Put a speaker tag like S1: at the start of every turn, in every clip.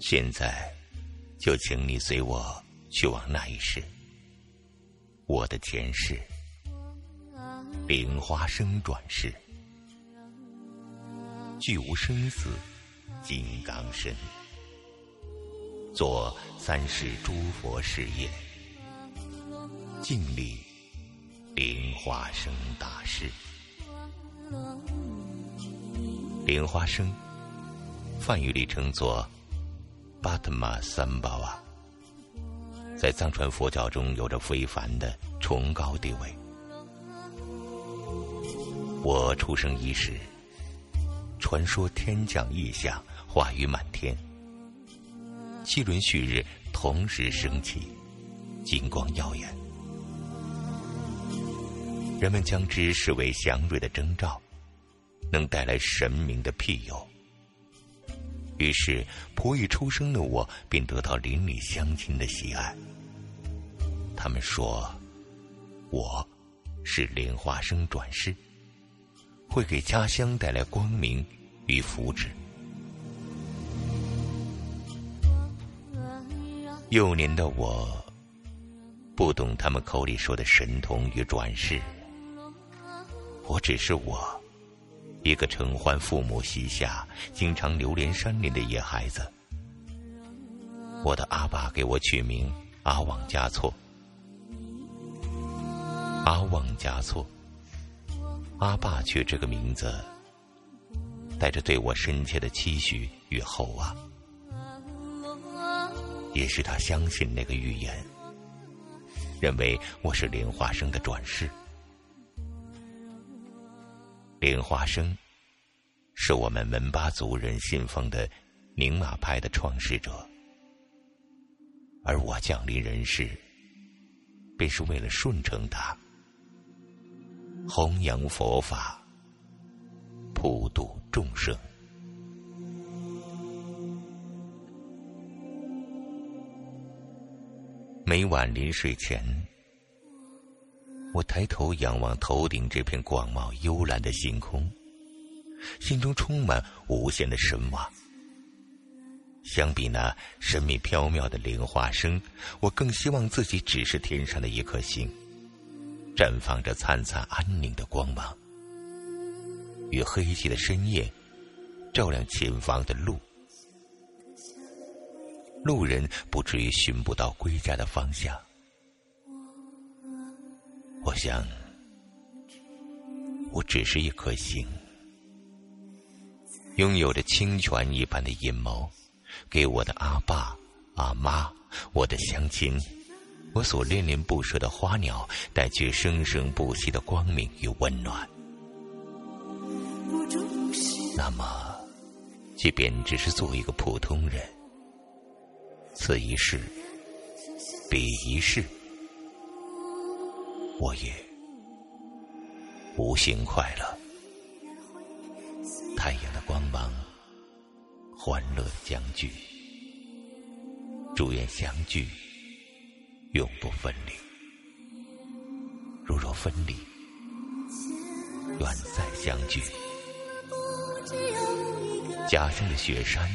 S1: 现在，就请你随我去往那一世，我的前世，莲花生转世，具无生死，金刚身，做三世诸佛事业，尽力莲花生大事。莲花生，梵语里称作巴特玛三巴瓦，在藏传佛教中有着非凡的崇高地位。我出生伊始，传说天降异象，化雨满天，七轮旭日同时升起，金光耀眼，人们将之视为祥瑞的征兆。能带来神明的庇佑，于是仆役出生的我便得到邻里乡亲的喜爱。他们说，我是莲花生转世，会给家乡带来光明与福祉。幼年的我，不懂他们口里说的神通与转世，我只是我。一个承欢父母膝下、经常流连山林的野孩子，我的阿爸给我取名阿旺加措。阿旺加措，阿爸取这个名字，带着对我深切的期许与厚望，也是他相信那个预言，认为我是莲花生的转世。莲花生是我们门巴族人信奉的宁玛派的创始者，而我降临人世，便是为了顺承他，弘扬佛法，普度众生。每晚临睡前。我抬头仰望头顶这片广袤幽蓝的星空，心中充满无限的神往。相比那神秘飘渺的莲花生，我更希望自己只是天上的一颗星，绽放着灿灿安宁的光芒，与黑寂的深夜照亮前方的路，路人不至于寻不到归家的方向。我想，我只是一颗星，拥有着清泉一般的阴谋，给我的阿爸、阿妈、我的乡亲、我所恋恋不舍的花鸟，带去生生不息的光明与温暖。那么，即便只是做一个普通人，此一世，彼一世。我也无限快乐，太阳的光芒，欢乐相聚，祝愿相聚，永不分离。如若分离，愿再相聚。家乡的雪山，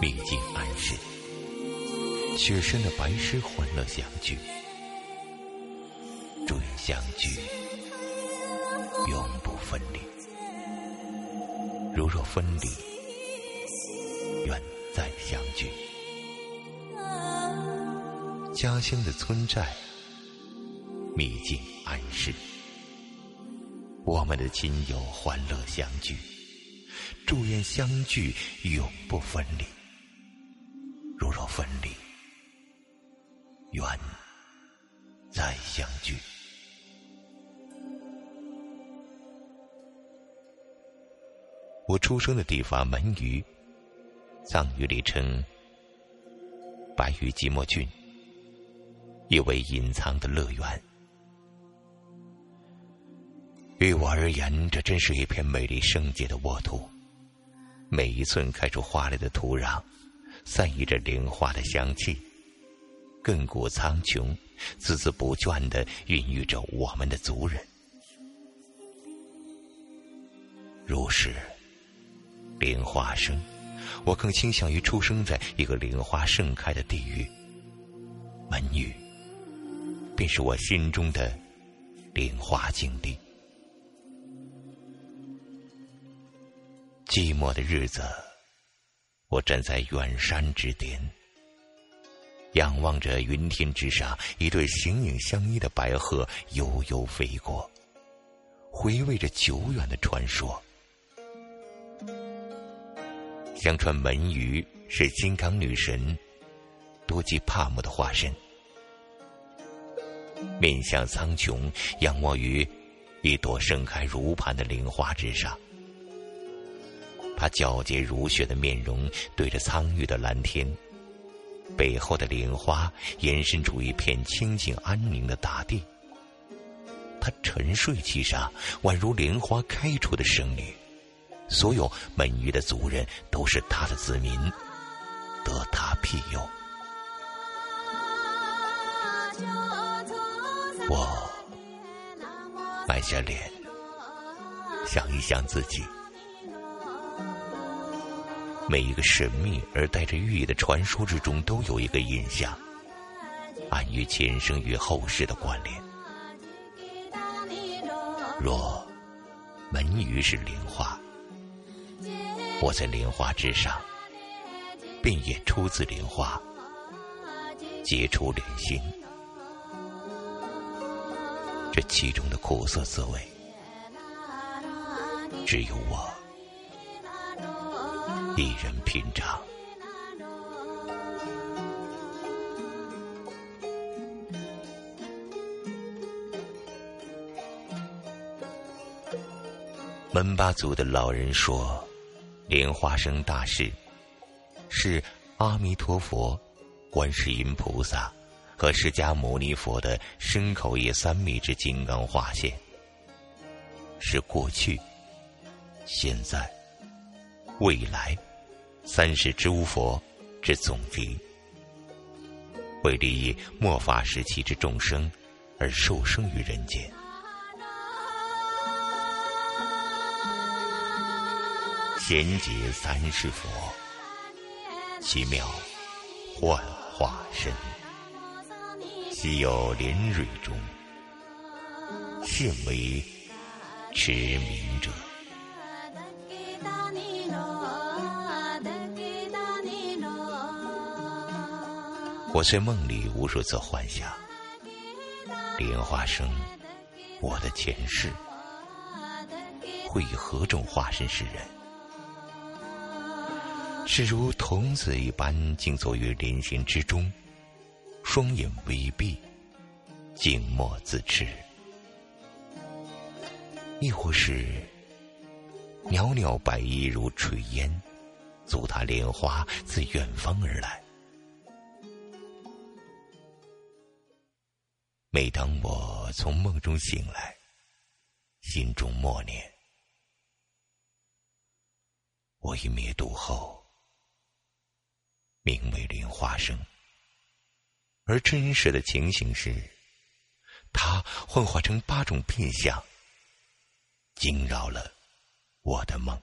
S1: 历经安适，雪山的白狮欢乐相聚。相聚，永不分离。如若分离，愿再相聚。家乡的村寨，秘境安适，我们的亲友欢乐相聚，祝愿相聚永不分离。如若分离，愿再相聚。我出生的地方门隅，藏语里称白玉即墨郡，意为隐藏的乐园。于我而言，这真是一片美丽圣洁的沃土。每一寸开出花来的土壤，散溢着莲花的香气，亘古苍穹，孜孜不倦的孕育着我们的族人。如是。莲花生我更倾向于出生在一个莲花盛开的地狱。门宇，便是我心中的莲花境地。寂寞的日子，我站在远山之巅，仰望着云天之上一对形影相依的白鹤悠悠飞过，回味着久远的传说。相传门鱼是金刚女神多吉帕姆的化身，面向苍穹，仰卧于一朵盛开如盘的莲花之上。她皎洁如雪的面容对着苍郁的蓝天，背后的莲花延伸出一片清静安宁的大地。她沉睡其上，宛如莲花开出的圣女。所有门鱼的族人都是他的子民，得他庇佑。我埋下脸，想一想自己。每一个神秘而带着寓意的传说之中，都有一个印象，暗喻前生与后世的关联。若门鱼是莲花。我在莲花之上，便也出自莲花，结出莲心。这其中的苦涩滋味，只有我一人品尝。门巴族的老人说。莲花生大士。是阿弥陀佛、观世音菩萨和释迦牟尼佛的身口业三昧之金刚化现，是过去、现在、未来三世诸佛之总集，为利益末法时期之众生而受生于人间。贤劫三世佛，奇妙幻化身，昔有莲蕊中，现为持名者。我在梦里无数次幻想，莲花生，我的前世会以何种化身示人？是如童子一般静坐于莲心之中，双眼微闭，静默自持；亦或是袅袅白衣如炊烟，足踏莲花自远方而来。每当我从梦中醒来，心中默念：我已灭度后。名为莲花生，而真实的情形是，他幻化成八种变相，惊扰了我的梦。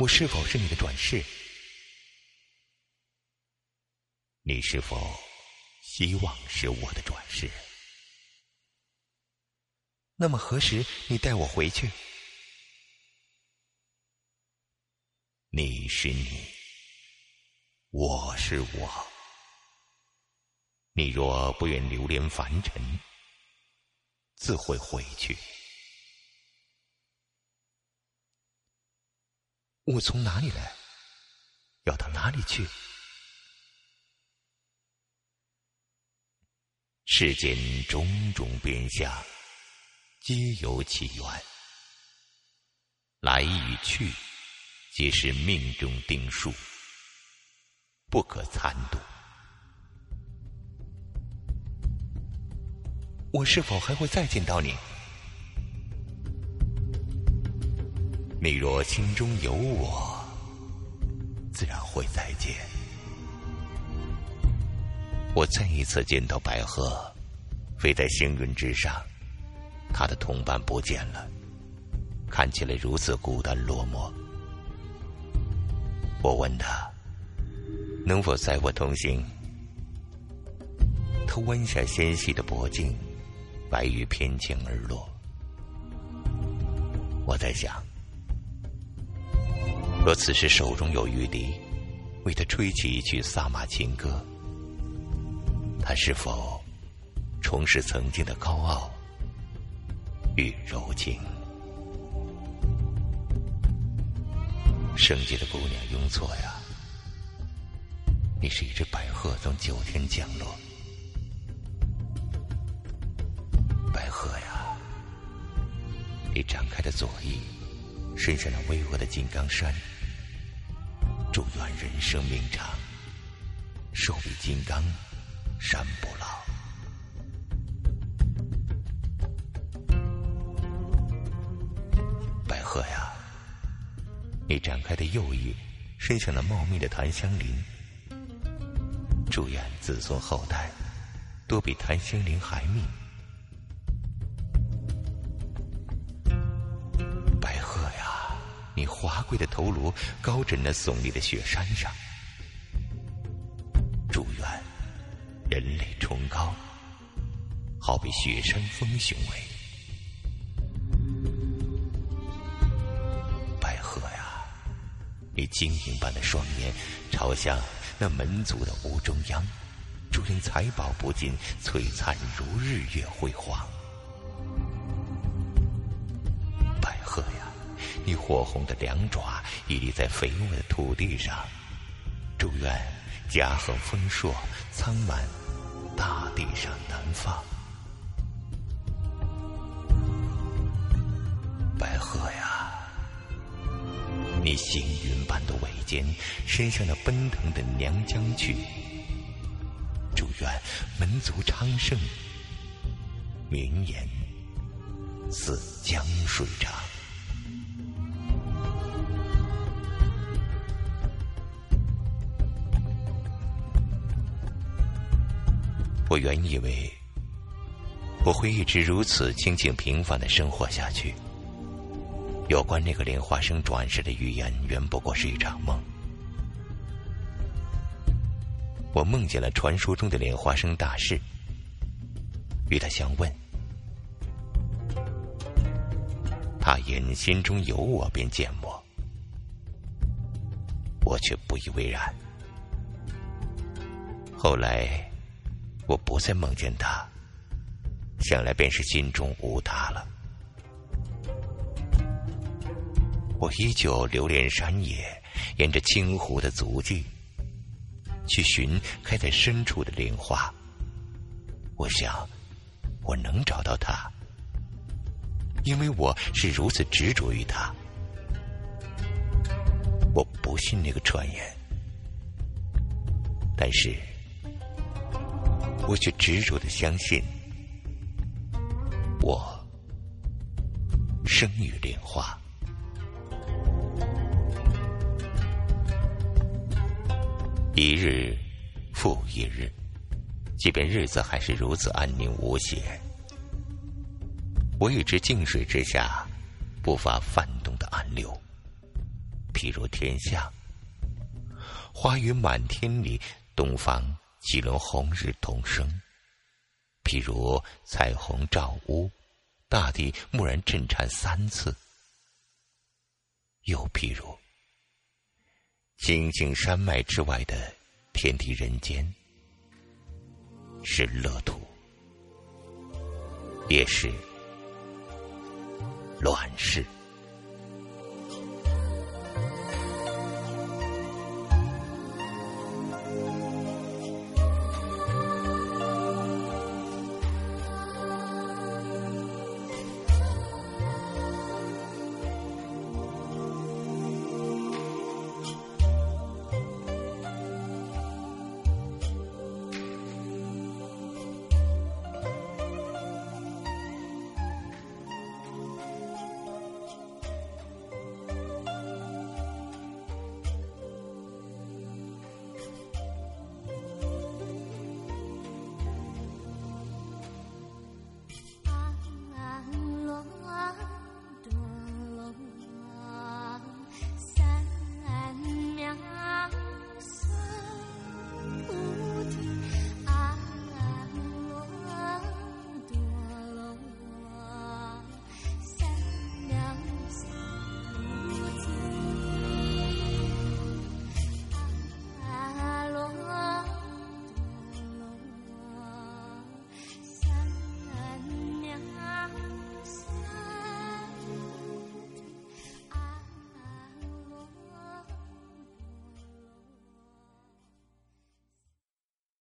S1: 我是否是你的转世？你是否希望是我的转世？那么何时你带我回去？你是你，我是我。你若不愿流连凡尘，自会回去。我从哪里来，要到哪里去？世间种种变相，皆有其源，来与去。皆是命中定数，不可参赌。我是否还会再见到你？你若心中有我，自然会再见。我再一次见到白鹤，飞在星云之上，它的同伴不见了。看起来如此孤单落寞。我问他能否载我同行，他弯下纤细的脖颈，白羽翩跹而落。我在想，若此时手中有玉笛，为他吹起一曲萨马情歌，他是否重拾曾经的高傲与柔情？圣洁的姑娘雍措呀，你是一只白鹤从九天降落。白鹤呀，你展开的左翼，伸向那巍峨的金刚山。祝愿人生命长，寿比金刚，山不老。白鹤呀。你展开的右翼，伸向了茂密的檀香林。祝愿子孙后代都比檀香林还密。白鹤呀，你华贵的头颅高枕那耸立的雪山上。祝愿人类崇高，好比雪山峰雄伟。你晶莹般的双眼朝向那门族的屋中央，祝愿财宝不尽，璀璨如日月辉煌。白鹤呀，你火红的两爪屹立在肥沃的土地上，祝愿家恒丰硕，苍满大地上南方。星云般的尾尖伸向那奔腾的娘江去，祝愿门族昌盛，名言似江水长。我原以为我会一直如此清静平凡的生活下去。有关那个莲花生转世的预言，原不过是一场梦。我梦见了传说中的莲花生大士，与他相问，他言心中有我便见我，我却不以为然。后来我不再梦见他，想来便是心中无他了。我依旧留恋山野，沿着清湖的足迹去寻开在深处的莲花。我想，我能找到它，因为我是如此执着于它。我不信那个传言，但是我却执着的相信，我生于莲花。一日复一日，即便日子还是如此安宁无邪，我与之静水之下，不乏泛动的暗流。譬如天象，花雨满天里，东方几轮红日同生；譬如彩虹照屋，大地蓦然震颤三次；又譬如。星星山脉之外的天地人间，是乐土，也是乱世。